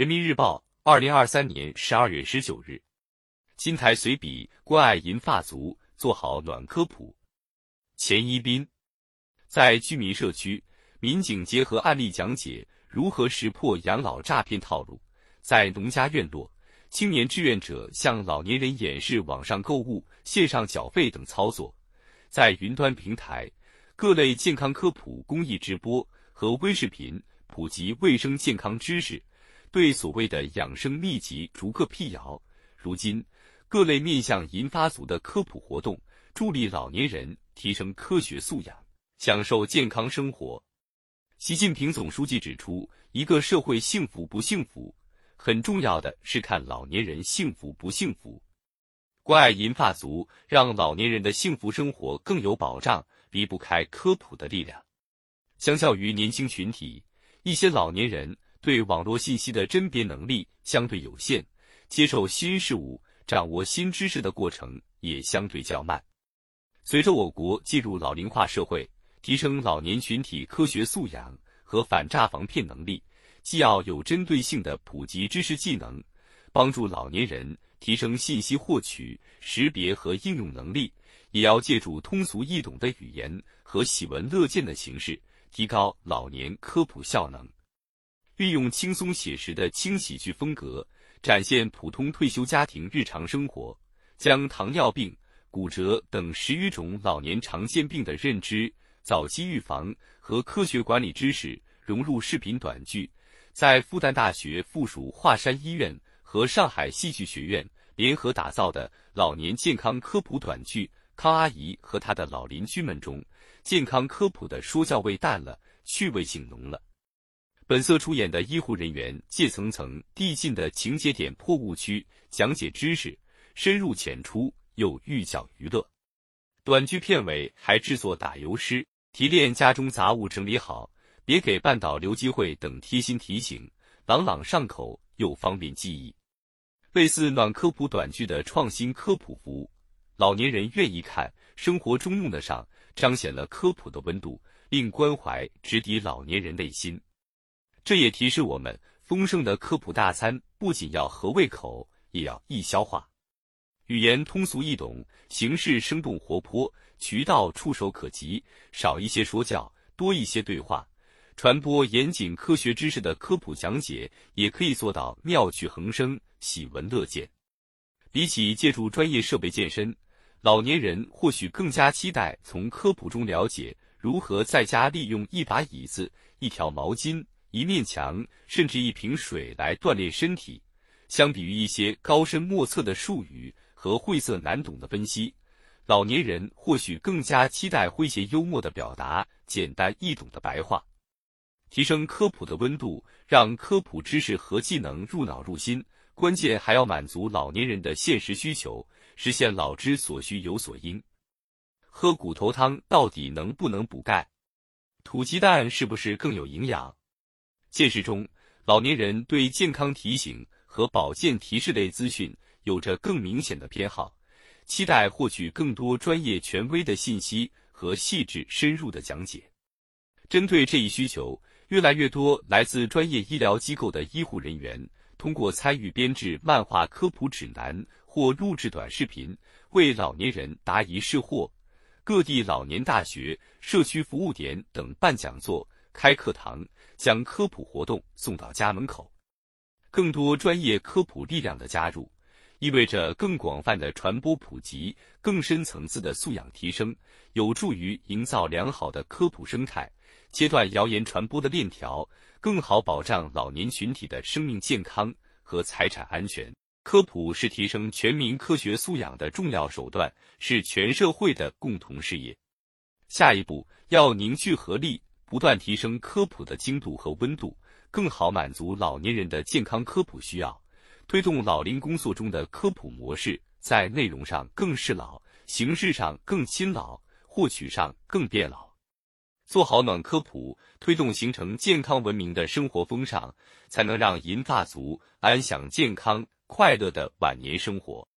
人民日报，二零二三年十二月十九日。金台随笔：关爱银发族，做好暖科普。钱一斌，在居民社区，民警结合案例讲解如何识破养老诈骗套路。在农家院落，青年志愿者向老年人演示网上购物、线上缴费等操作。在云端平台，各类健康科普公益直播和微视频普及卫生健康知识。对所谓的养生秘籍逐个辟谣。如今，各类面向银发族的科普活动，助力老年人提升科学素养，享受健康生活。习近平总书记指出，一个社会幸福不幸福，很重要的是看老年人幸福不幸福。关爱银发族，让老年人的幸福生活更有保障，离不开科普的力量。相较于年轻群体，一些老年人。对网络信息的甄别能力相对有限，接受新事物、掌握新知识的过程也相对较慢。随着我国进入老龄化社会，提升老年群体科学素养和反诈防骗能力，既要有针对性的普及知识技能，帮助老年人提升信息获取、识别和应用能力，也要借助通俗易懂的语言和喜闻乐见的形式，提高老年科普效能。运用轻松写实的轻喜剧风格，展现普通退休家庭日常生活，将糖尿病、骨折等十余种老年常见病的认知、早期预防和科学管理知识融入视频短剧，在复旦大学附属华山医院和上海戏剧学院联合打造的老年健康科普短剧《康阿姨和她的老邻居们》中，健康科普的说教味淡了，趣味性浓了。本色出演的医护人员借层层递进的情节点破误区，讲解知识，深入浅出又寓教于乐。短剧片尾还制作打油诗，提炼家中杂物整理好，别给绊倒留机会等贴心提醒，朗朗上口又方便记忆。类似暖科普短剧的创新科普服务，老年人愿意看，生活中用得上，彰显了科普的温度，令关怀直抵老年人内心。这也提示我们，丰盛的科普大餐不仅要合胃口，也要易消化。语言通俗易懂，形式生动活泼，渠道触手可及，少一些说教，多一些对话，传播严谨科学知识的科普讲解，也可以做到妙趣横生，喜闻乐见。比起借助专业设备健身，老年人或许更加期待从科普中了解如何在家利用一把椅子、一条毛巾。一面墙，甚至一瓶水来锻炼身体，相比于一些高深莫测的术语和晦涩难懂的分析，老年人或许更加期待诙谐幽默的表达、简单易懂的白话。提升科普的温度，让科普知识和技能入脑入心，关键还要满足老年人的现实需求，实现老之所需有所应。喝骨头汤到底能不能补钙？土鸡蛋是不是更有营养？现实中，老年人对健康提醒和保健提示类资讯有着更明显的偏好，期待获取更多专业权威的信息和细致深入的讲解。针对这一需求，越来越多来自专业医疗机构的医护人员通过参与编制漫画科普指南或录制短视频，为老年人答疑释惑。各地老年大学、社区服务点等办讲座。开课堂，将科普活动送到家门口。更多专业科普力量的加入，意味着更广泛的传播普及、更深层次的素养提升，有助于营造良好的科普生态，切断谣言传播的链条，更好保障老年群体的生命健康和财产安全。科普是提升全民科学素养的重要手段，是全社会的共同事业。下一步要凝聚合力。不断提升科普的精度和温度，更好满足老年人的健康科普需要，推动老龄工作中的科普模式在内容上更适老，形式上更亲老，获取上更变老。做好暖科普，推动形成健康文明的生活风尚，才能让银发族安享健康快乐的晚年生活。